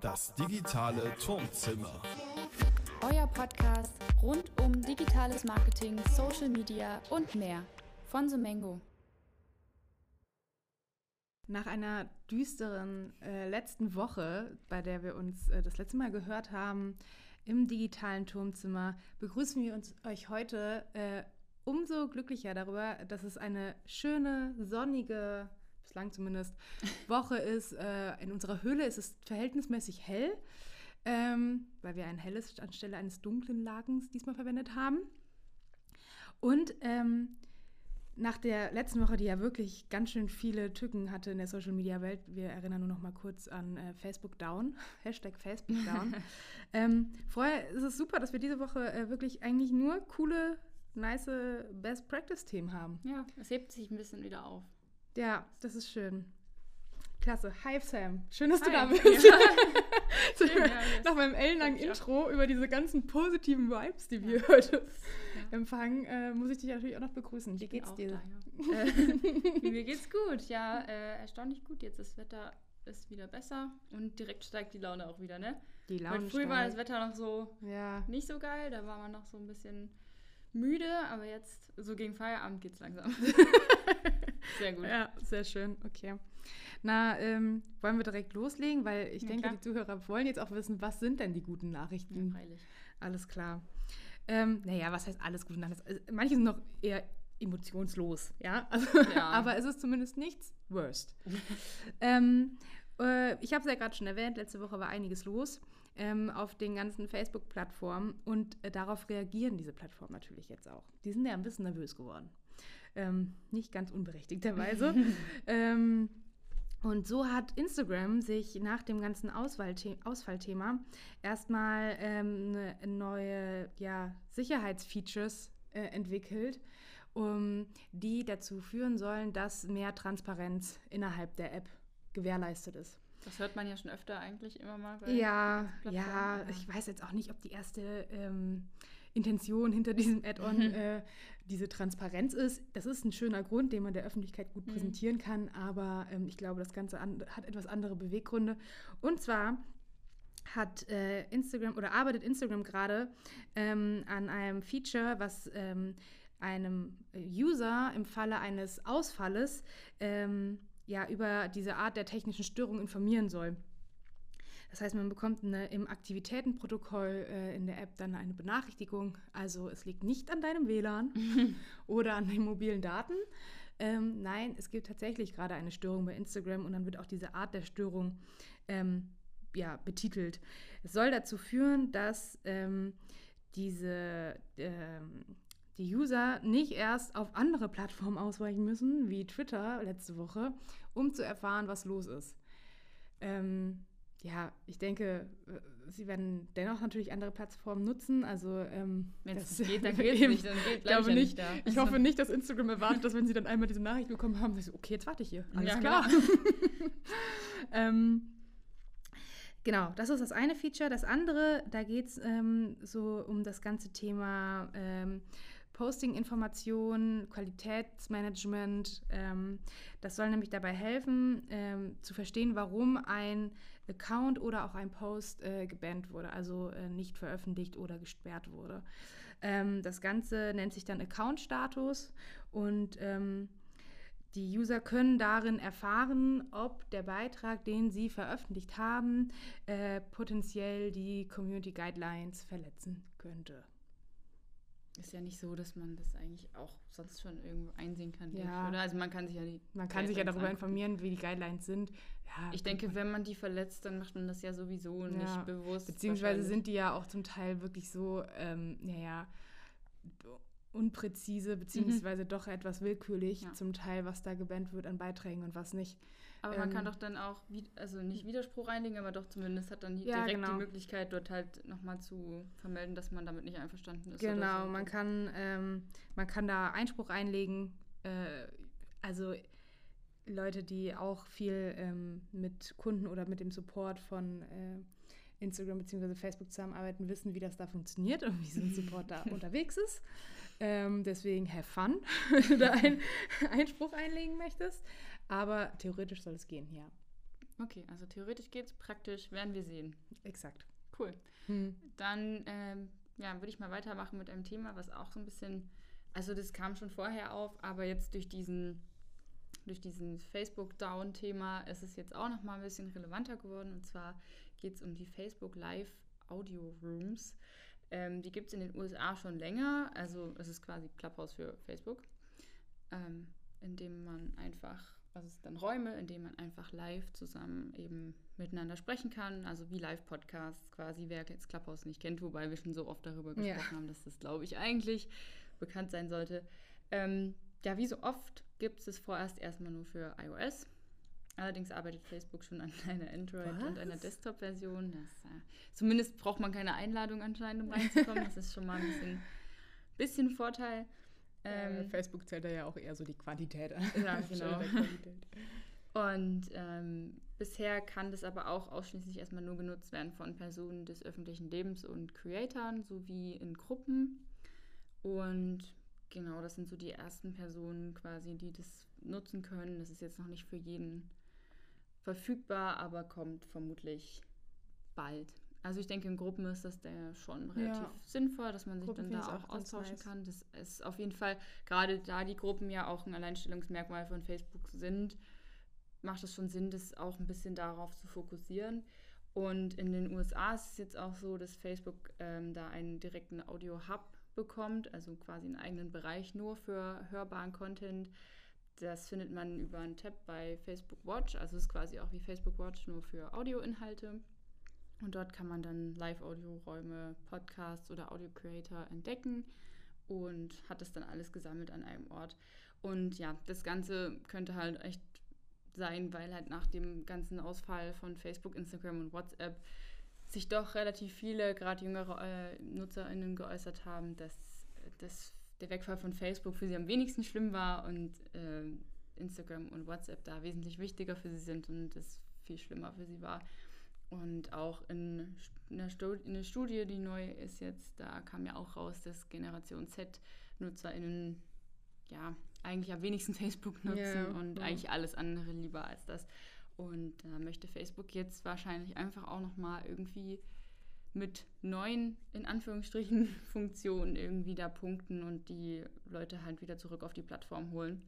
Das digitale Turmzimmer. Euer Podcast rund um digitales Marketing, Social Media und mehr von Semengo. Nach einer düsteren äh, letzten Woche, bei der wir uns äh, das letzte Mal gehört haben im digitalen Turmzimmer, begrüßen wir uns euch heute äh, umso glücklicher darüber, dass es eine schöne, sonnige, bislang zumindest, Woche ist. Äh, in unserer Höhle ist es verhältnismäßig hell, ähm, weil wir ein helles anstelle eines dunklen Lagens diesmal verwendet haben. Und ähm, nach der letzten Woche, die ja wirklich ganz schön viele Tücken hatte in der Social Media Welt, wir erinnern nur noch mal kurz an äh, Facebook Down, Hashtag Facebook Down. ähm, vorher ist es super, dass wir diese Woche äh, wirklich eigentlich nur coole, nice Best Practice Themen haben. Ja, es hebt sich ein bisschen wieder auf. Ja, das ist schön. Klasse. Hi Sam. Schön, dass Hi. du da bist. Ja. Schön, ja. Nach meinem ellenlangen Ja. Intro über diese ganzen positiven Vibes, die wir heute empfangen, äh, muss ich dich natürlich auch noch begrüßen. Wie geht's auch dir? Da, ja. äh, mir geht's gut, ja, äh, erstaunlich gut. Jetzt das Wetter ist wieder besser und direkt steigt die Laune auch wieder, ne? Die Weil Laune früher war das. Wetter noch so Ja. nicht so geil, da war man noch so ein bisschen müde, aber jetzt so gegen Feierabend geht's langsam. Sehr gut. ja, sehr schön. Okay. Na, ähm, wollen wir direkt loslegen? Weil ich Ja, denke, klar. die Zuhörer wollen jetzt auch wissen, was sind denn die guten Nachrichten? Ja, freilich. Alles klar. Ähm, naja, was heißt alles gut? Alles, also, manche sind noch eher emotionslos, ja. Also, Ja. aber es ist zumindest nichts worst. ähm, äh, ich habe es ja gerade schon erwähnt, letzte Woche war einiges los ähm, auf den ganzen Facebook-Plattformen und äh, darauf reagieren diese Plattformen natürlich jetzt auch. Die sind ja ein bisschen nervös geworden. Ähm, nicht ganz unberechtigterweise. ähm, und so hat Instagram sich nach dem ganzen Ausfallthema erstmal ähm, ne- neue ja, Sicherheitsfeatures äh, entwickelt, um, die dazu führen sollen, dass mehr Transparenz innerhalb der App gewährleistet ist. Das hört man ja schon öfter eigentlich immer mal. bei Ja, ja, ich weiß jetzt auch nicht, ob die erste ähm, Intention hinter diesem Add-on Mhm. äh, diese Transparenz ist. Das ist ein schöner Grund, den man der Öffentlichkeit gut Mhm. präsentieren kann, aber ähm, ich glaube, das Ganze an, hat etwas andere Beweggründe. Und zwar hat äh, Instagram oder arbeitet Instagram gerade ähm, an einem Feature, was ähm, einem User im Falle eines Ausfalles ähm, ja über diese Art der technischen Störung informieren soll. Das heißt, man bekommt eine, im Aktivitätenprotokoll äh, in der App dann eine Benachrichtigung. Also es liegt nicht an deinem WLAN oder an den mobilen Daten. Ähm, nein, es gibt tatsächlich gerade eine Störung bei Instagram und dann wird auch diese Art der Störung ähm, ja, betitelt. Es soll dazu führen, dass ähm, diese ähm, die User nicht erst auf andere Plattformen ausweichen müssen, wie Twitter letzte Woche, um zu erfahren, was los ist. Ähm, ja, ich denke, äh, sie werden dennoch natürlich andere Plattformen nutzen. Also ähm, Wenn es geht, dann geht es eben. nicht. Dann geht, Ich glaube ja nicht. da. Ich hoffe nicht, dass Instagram erwartet, dass wenn sie dann einmal diese Nachricht bekommen haben, so, okay, jetzt warte ich hier. Alles Ja, klar. ähm, genau, das ist das eine Feature. Das andere, da geht es ähm, so um das ganze Thema ähm, Posting-Information, Qualitätsmanagement. Ähm, das soll nämlich dabei helfen, ähm, zu verstehen, warum ein Account oder auch ein Post äh, gebannt wurde, also äh, nicht veröffentlicht oder gesperrt wurde. Ähm, das Ganze nennt sich dann Account-Status und ähm, die User können darin erfahren, ob der Beitrag, den sie veröffentlicht haben, äh, potenziell die Community Guidelines verletzen könnte. Ist ja nicht so, dass man das eigentlich auch sonst schon irgendwo einsehen kann, Ja. oder? Also man kann sich ja die Man kann sich ja darüber angucken. informieren, wie die Guidelines sind. Ja, Ich denke, wenn man die verletzt, dann macht man das ja sowieso Ja, nicht bewusst. Beziehungsweise sind die ja auch zum Teil wirklich so, ähm, naja, unpräzise, beziehungsweise doch etwas willkürlich, zum Teil, was da gebannt wird an Beiträgen und was nicht. Aber man kann ähm, doch dann auch, also nicht Widerspruch einlegen, aber doch zumindest hat dann Ja, direkt genau. die Möglichkeit, dort halt nochmal zu vermelden, dass man damit nicht einverstanden ist. Genau, so. man kann, ähm, man kann da Einspruch einlegen. Äh, also Leute, die auch viel ähm, mit Kunden oder mit dem Support von äh, Instagram bzw. Facebook zusammenarbeiten, wissen, wie das da funktioniert und wie so ein Support da unterwegs ist. Ähm, deswegen have fun, wenn du da einen Einspruch einlegen möchtest. Aber theoretisch soll es gehen, ja. Okay, also theoretisch geht's, praktisch werden wir sehen. Exakt. Cool. Hm. Dann ähm, ja, würde ich mal weitermachen mit einem Thema, was auch so ein bisschen, also das kam schon vorher auf, aber jetzt durch diesen, durch diesen Facebook-Down-Thema ist es jetzt auch noch mal ein bisschen relevanter geworden. Und zwar geht es um die Facebook Live Audio Rooms. Ähm, die gibt es in den USA schon länger. Also es ist quasi Clubhouse für Facebook, ähm, in dem man einfach, also es sind dann Räume, in denen man einfach live zusammen eben miteinander sprechen kann. Also wie Live-Podcasts quasi, wer jetzt Clubhouse nicht kennt, wobei wir schon so oft darüber gesprochen Ja. haben, dass das, glaube ich, eigentlich bekannt sein sollte. Ähm, ja, wie so oft gibt es vorerst erstmal nur für iOS. Allerdings arbeitet Facebook schon an einer Android- und einer Was? Desktop-Version. Äh, zumindest braucht man keine Einladung anscheinend, um reinzukommen. Das ist schon mal ein bisschen, bisschen Vorteil. Ähm, Ähm, Facebook zählt da ja auch eher so die Quantität an. Ja, genau. Und ähm, bisher kann das aber auch ausschließlich erstmal nur genutzt werden von Personen des öffentlichen Lebens und Creatoren sowie in Gruppen. Und genau, das sind so die ersten Personen quasi, die das nutzen können. Das ist jetzt noch nicht für jeden verfügbar, aber kommt vermutlich bald. Also ich denke, in Gruppen ist das der schon relativ Ja. sinnvoll, dass man sich Gruppen dann da auch austauschen nice. kann. Das ist auf jeden Fall, gerade da die Gruppen ja auch ein Alleinstellungsmerkmal von Facebook sind, macht es schon Sinn, das auch ein bisschen darauf zu fokussieren. Und in den USA ist es jetzt auch so, dass Facebook ähm, da einen direkten Audio-Hub bekommt, also quasi einen eigenen Bereich nur für hörbaren Content. Das findet man über einen Tab bei Facebook Watch, also es ist quasi auch wie Facebook Watch nur für Audioinhalte. Und dort kann man dann Live-Audio-Räume, Podcasts oder Audio-Creator entdecken und hat das dann alles gesammelt an einem Ort. Und ja, das Ganze könnte halt echt sein, weil halt nach dem ganzen Ausfall von Facebook, Instagram und WhatsApp sich doch relativ viele, gerade jüngere äh, NutzerInnen geäußert haben, dass, dass der Wegfall von Facebook für sie am wenigsten schlimm war und äh, Instagram und WhatsApp da wesentlich wichtiger für sie sind und es viel schlimmer für sie war. Und auch in, einer Stu- in einer Studie, die neu ist jetzt, da kam ja auch raus, dass Generation Z-NutzerInnen ja eigentlich am wenigsten Facebook nutzen Ja, und ja. eigentlich alles andere lieber als das. Und da möchte Facebook jetzt wahrscheinlich einfach auch nochmal irgendwie mit neuen, in Anführungsstrichen, Funktionen irgendwie da punkten und die Leute halt wieder zurück auf die Plattform holen.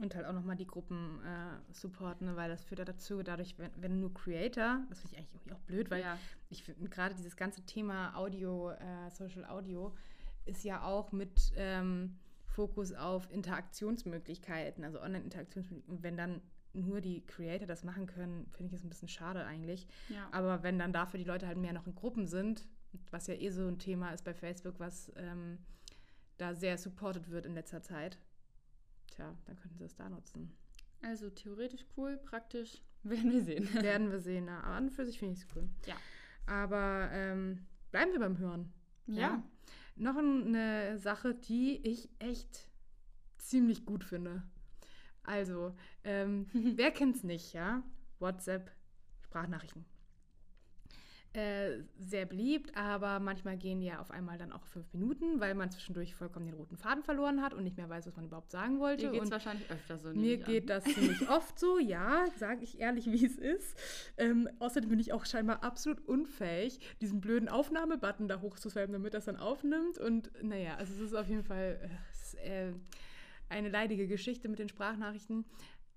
Und halt auch nochmal die Gruppen äh, supporten, ne, weil das führt ja dazu, dadurch, wenn, wenn nur Creator, das finde ich eigentlich irgendwie auch blöd, weil ja, ich finde gerade dieses ganze Thema Audio, äh, Social Audio ist ja auch mit ähm, Fokus auf Interaktionsmöglichkeiten, also Online-Interaktionsmöglichkeiten. Und wenn dann nur die Creator das machen können, finde ich es ein bisschen schade eigentlich. ja. Aber wenn dann dafür die Leute halt mehr noch in Gruppen sind, was ja eh so ein Thema ist bei Facebook, was ähm, da sehr supported wird in letzter Zeit, tja, dann könnten sie es da nutzen. Also theoretisch cool, praktisch werden wir sehen. Werden wir sehen. Na, aber an und für sich finde ich es cool. Ja. Aber ähm, bleiben wir beim Hören. Ja. Noch eine Sache, die ich echt ziemlich gut finde. Also, ähm, wer kennt's nicht, ja? WhatsApp, Sprachnachrichten. Äh, sehr beliebt, aber manchmal gehen die ja auf einmal dann auch fünf Minuten, weil man zwischendurch vollkommen den roten Faden verloren hat und nicht mehr weiß, was man überhaupt sagen wollte. Dir geht es wahrscheinlich öfter so. mir geht an. das ziemlich oft so, ja, sage ich ehrlich, wie es ist. Ähm, außerdem bin ich auch scheinbar absolut unfähig, diesen blöden Aufnahmebutton da hochzuswipen, damit das dann aufnimmt. Und naja, also es ist auf jeden Fall äh, äh, eine leidige Geschichte mit den Sprachnachrichten.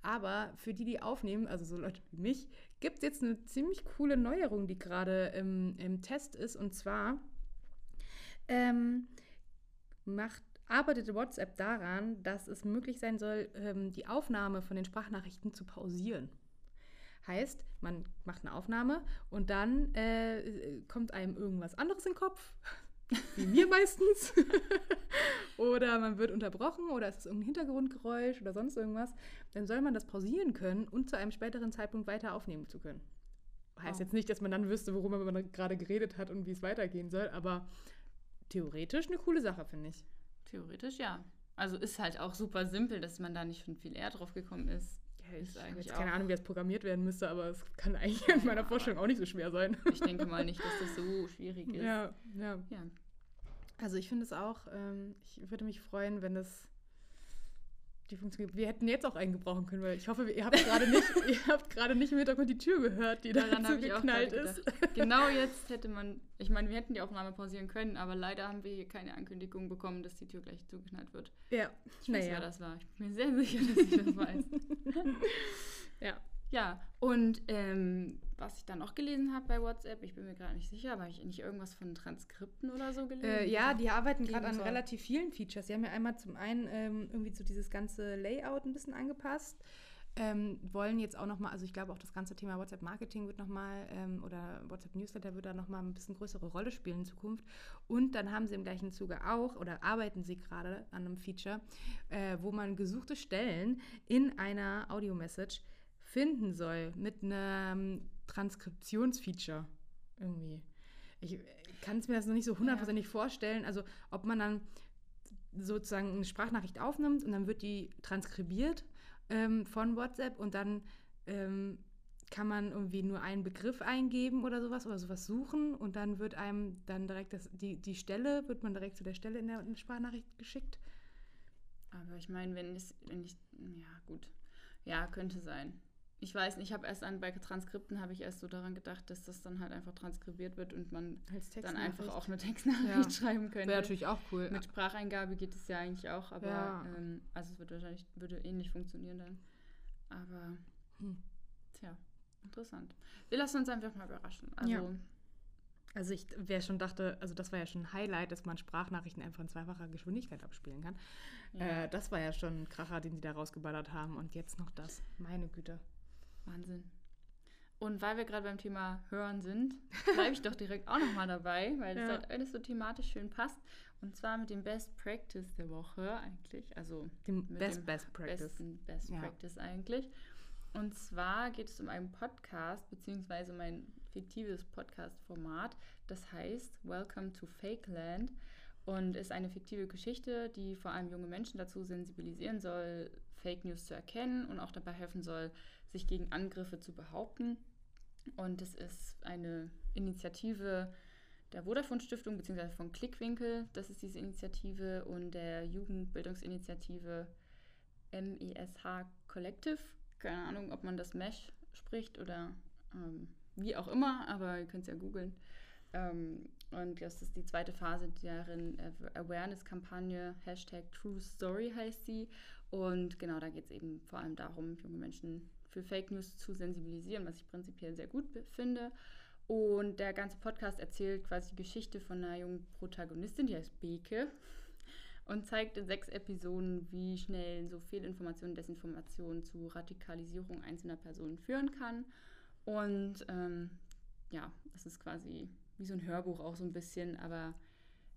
Aber für die, die aufnehmen, also so Leute wie mich, gibt es jetzt eine ziemlich coole Neuerung, die gerade im, im Test ist. Und zwar ähm, macht, arbeitet WhatsApp daran, dass es möglich sein soll, ähm, die Aufnahme von den Sprachnachrichten zu pausieren. Heißt, man macht eine Aufnahme und dann äh, kommt einem irgendwas anderes in den Kopf, wie mir meistens. oder man wird unterbrochen oder es ist irgendein Hintergrundgeräusch oder sonst irgendwas. Dann soll man das pausieren können und zu einem späteren Zeitpunkt weiter aufnehmen zu können. Heißt Oh. jetzt nicht, dass man dann wüsste, worüber man gerade geredet hat und wie es weitergehen soll, aber theoretisch eine coole Sache, finde ich. Theoretisch ja. Also ist halt auch super simpel, dass man da nicht schon viel eher drauf gekommen ist. Ja, ich habe jetzt keine auch- Ahnung, wie das programmiert werden müsste, aber es kann eigentlich Ja, in meiner Vorstellung auch nicht so schwer sein. Ich denke mal nicht, dass das so schwierig ist. Ja, ja. Ja. Also ich finde es auch, ähm, ich würde mich freuen, wenn es die funktioniert. Wir hätten jetzt auch einen gebrauchen können, weil ich hoffe, ihr habt gerade nicht, ihr habt gerade nicht im Hintergrund die Tür gehört, die Daran da habe ich auch geknallt ist. Genau jetzt hätte man, ich meine, wir hätten die Aufnahme pausieren können, aber leider haben wir hier keine Ankündigung bekommen, dass die Tür gleich zugeknallt wird. Ja, Ich weiß, wer naja. das war. Ich bin mir sehr sicher, dass ich das weiß. Ja. Ja, und ähm, was ich dann noch gelesen habe bei WhatsApp, ich bin mir gerade nicht sicher, aber habe ich nicht irgendwas von Transkripten oder so gelesen? Äh, ja, die arbeiten gerade an soll. relativ vielen Features. Sie haben ja einmal zum einen ähm, irgendwie so dieses ganze Layout ein bisschen angepasst. Ähm, wollen jetzt auch nochmal, also ich glaube auch das ganze Thema WhatsApp-Marketing wird nochmal ähm, oder WhatsApp-Newsletter wird da nochmal ein bisschen größere Rolle spielen in Zukunft. Und dann haben sie im gleichen Zuge auch oder arbeiten sie gerade an einem Feature, äh, wo man gesuchte Stellen in einer Audio-Message finden soll mit einem Transkriptionsfeature irgendwie. Ich kann es mir das noch nicht so hundertprozentig vorstellen. Also ob man dann sozusagen eine Sprachnachricht aufnimmt und dann wird die transkribiert ähm, von WhatsApp und dann ähm, kann man irgendwie nur einen Begriff eingeben oder sowas oder sowas suchen und dann wird einem dann direkt das, die, die Stelle, wird man direkt zu der Stelle in der Sprachnachricht geschickt. Aber ich meine, wenn es, wenn ich, ja gut, ja, könnte sein. Ich weiß nicht, ich habe erst an, bei Transkripten habe ich erst so daran gedacht, dass das dann halt einfach transkribiert wird und man dann einfach auch eine Textnachricht Ja. schreiben könnte. Wäre natürlich auch cool. Mit Spracheingabe geht es ja eigentlich auch, aber Ja. ähm, also es wird wahrscheinlich würde ähnlich funktionieren dann. Aber Hm. tja, interessant. Wir lassen uns einfach mal überraschen. Also Ja. Also ich wer schon dachte, also das war ja schon ein Highlight, dass man Sprachnachrichten einfach in zweifacher Geschwindigkeit abspielen kann. Äh, das war ja schon ein Kracher, den sie da rausgeballert haben. Und jetzt noch das. Meine Güte. Wahnsinn. Und weil wir gerade beim Thema Hören sind, bleibe ich doch direkt auch nochmal dabei, weil das Ja. halt alles so thematisch schön passt. Und zwar mit dem Best Practice der Woche eigentlich. Also Dem Best dem Best Practice. besten Best Ja. Practice eigentlich. Und zwar geht es um einen Podcast, beziehungsweise um ein fiktives Podcast-Format. Das heißt Welcome to Fake Land und ist eine fiktive Geschichte, die vor allem junge Menschen dazu sensibilisieren soll, Fake News zu erkennen und auch dabei helfen soll, sich gegen Angriffe zu behaupten. Und es ist eine Initiative der Vodafone Stiftung bzw. von Klickwinkel. Das ist diese Initiative und der Jugendbildungsinitiative MESH Collective. Keine Ahnung, ob man das Mesh spricht oder ähm, wie auch immer, aber ihr könnt es ja googeln. Ähm, und das ist die zweite Phase deren Aw- Awareness-Kampagne, Hashtag True Story heißt sie. Und genau, da geht es eben vor allem darum, junge Menschen für Fake News zu sensibilisieren, was ich prinzipiell sehr gut finde. Und der ganze Podcast erzählt quasi die Geschichte von einer jungen Protagonistin, die heißt Beke und zeigt in sechs Episoden, wie schnell so Fehlinformation, Desinformation zu Radikalisierung einzelner Personen führen kann. Und ähm, ja, es ist quasi wie so ein Hörbuch auch so ein bisschen, aber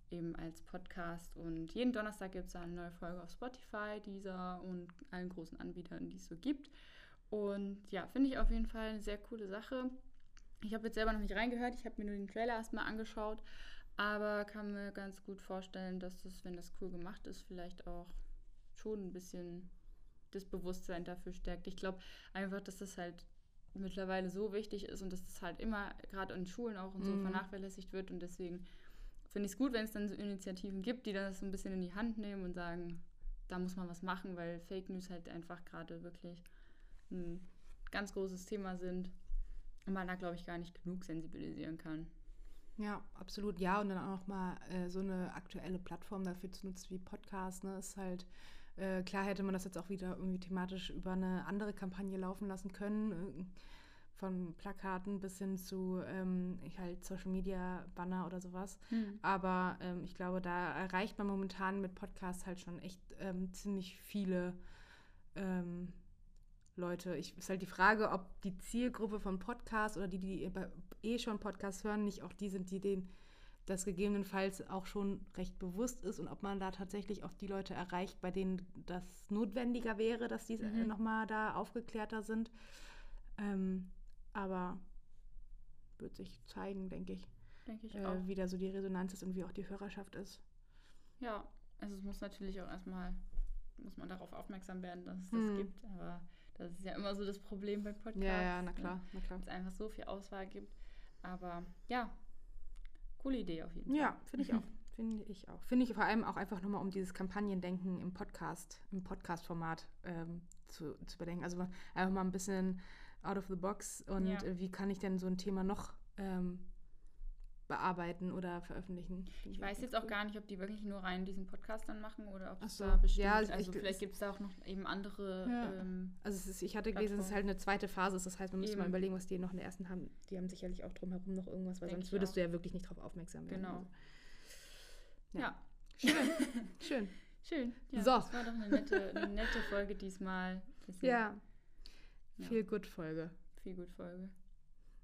eben als Podcast. Und jeden Donnerstag gibt es eine neue Folge auf Spotify, dieser und allen großen Anbietern, die es so gibt. Und ja, finde ich auf jeden Fall eine sehr coole Sache. Ich habe jetzt selber noch nicht reingehört, ich habe mir nur den Trailer erstmal angeschaut, aber kann mir ganz gut vorstellen, dass das, wenn das cool gemacht ist, vielleicht auch schon ein bisschen das Bewusstsein dafür stärkt. Ich glaube einfach, dass das halt mittlerweile so wichtig ist und dass das halt immer gerade in Schulen auch und so Mhm. vernachlässigt wird und deswegen finde ich es gut, wenn es dann so Initiativen gibt, die das so ein bisschen in die Hand nehmen und sagen, da muss man was machen, weil Fake News halt einfach gerade wirklich ein ganz großes Thema sind und man da, glaube ich, gar nicht genug sensibilisieren kann. Ja, absolut. Ja, und dann auch noch mal äh, so eine aktuelle Plattform dafür zu nutzen wie Podcast. Ne, ist halt äh, klar hätte man das jetzt auch wieder irgendwie thematisch über eine andere Kampagne laufen lassen können, äh, von Plakaten bis hin zu ähm, halt Social Media Banner oder sowas. Aber ähm, ich glaube, da erreicht man momentan mit Podcasts halt schon echt ähm, ziemlich viele ähm, Leute. Ich ist halt die Frage, ob die Zielgruppe von Podcasts oder die, die über- eh schon Podcasts hören, nicht auch die sind, die denen das gegebenenfalls auch schon recht bewusst ist und ob man da tatsächlich auch die Leute erreicht, bei denen das notwendiger wäre, dass die Mhm. mhm. nochmal da aufgeklärter sind. Ähm, aber wird sich zeigen, denke ich, Denke ich auch. äh, wie da so die Resonanz ist und wie auch die Hörerschaft ist. Ja, also es muss natürlich auch erstmal, muss man darauf aufmerksam werden, dass es das Hm. gibt, aber das ist ja immer so das Problem bei Podcasts. Ja, ja, na ne? klar, na klar. Dass es einfach so viel Auswahl gibt. Aber ja, coole Idee auf jeden Fall. Ja, finde ich auch. Finde ich auch. Finde ich vor allem auch einfach nochmal, um dieses Kampagnendenken im Podcast, im Podcast-Format ähm, zu, zu überdenken. Also einfach mal ein bisschen out of the box und Ja. äh, wie kann ich denn so ein Thema noch ähm, bearbeiten oder veröffentlichen. Ich weiß jetzt auch gar nicht, ob die wirklich nur rein diesen Podcast dann machen oder ob es so. da bestimmt, Ja, also also ich- vielleicht gibt es da auch noch eben andere Ja. ähm, Also ist, ich hatte gelesen, es ist halt eine zweite Phase. Das heißt, man müsste mal überlegen, was die noch in der ersten haben. Die haben sicherlich auch drumherum noch irgendwas, weil Denk sonst würdest du ja wirklich nicht darauf aufmerksam werden. Genau. Also, ja. Ja. schön. Schön. Ja, So. Das war doch eine nette, eine nette Folge diesmal. Ja. Ja. Viel gut Folge. Viel gut Folge.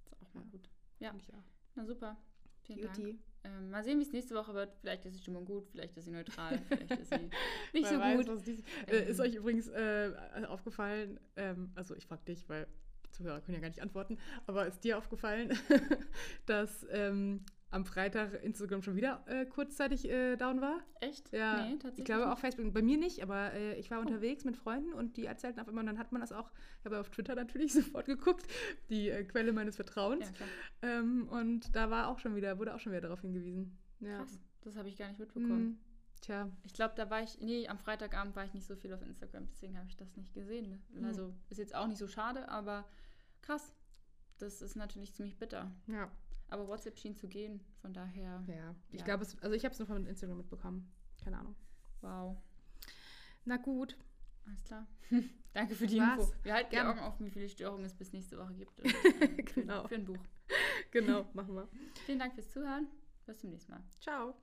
Ist auch mal gut. Ja. Na super. Vielen Dank. Juti. Ähm, mal sehen, wie es nächste Woche wird. Vielleicht ist die Stimmung gut, vielleicht ist sie neutral, vielleicht ist sie nicht so weiß, gut. dies- äh, ist Ähm. euch übrigens äh, aufgefallen, ähm, also ich frage dich, weil Zuhörer können ja gar nicht antworten, aber ist dir aufgefallen, dass ähm, am Freitag Instagram schon wieder äh, kurzzeitig äh, down war? Echt? Ja, Nee, tatsächlich. ich glaube auch. Oh. Facebook, bei mir nicht, aber äh, ich war unterwegs mit Freunden und die erzählten auf einmal, und dann hat man das auch, ich habe auf Twitter natürlich sofort geguckt, die äh, Quelle meines Vertrauens. Ja. Ähm, und da war auch schon wieder, wurde auch schon wieder darauf hingewiesen. Ja. Krass. Das habe ich gar nicht mitbekommen. Hm, tja, Ich glaube, da war ich, nee, am Freitagabend war ich nicht so viel auf Instagram, deswegen habe ich das nicht gesehen. Ne? Hm. Also ist jetzt auch nicht so schade, aber krass. Das ist natürlich ziemlich bitter. ja. Aber WhatsApp schien zu gehen, von daher, Ja, ich Ja. glaube, es, also ich habe es nur von Instagram mitbekommen. Keine Ahnung. wow. Na gut. Alles klar. Danke für die Was? Info. Wir halten Gerne. Augen offen, wie viele Störungen es bis nächste Woche gibt. Und, ähm, für, Genau. für ein Buch. Genau, machen wir. Vielen Dank fürs Zuhören. Bis zum nächsten Mal. Ciao.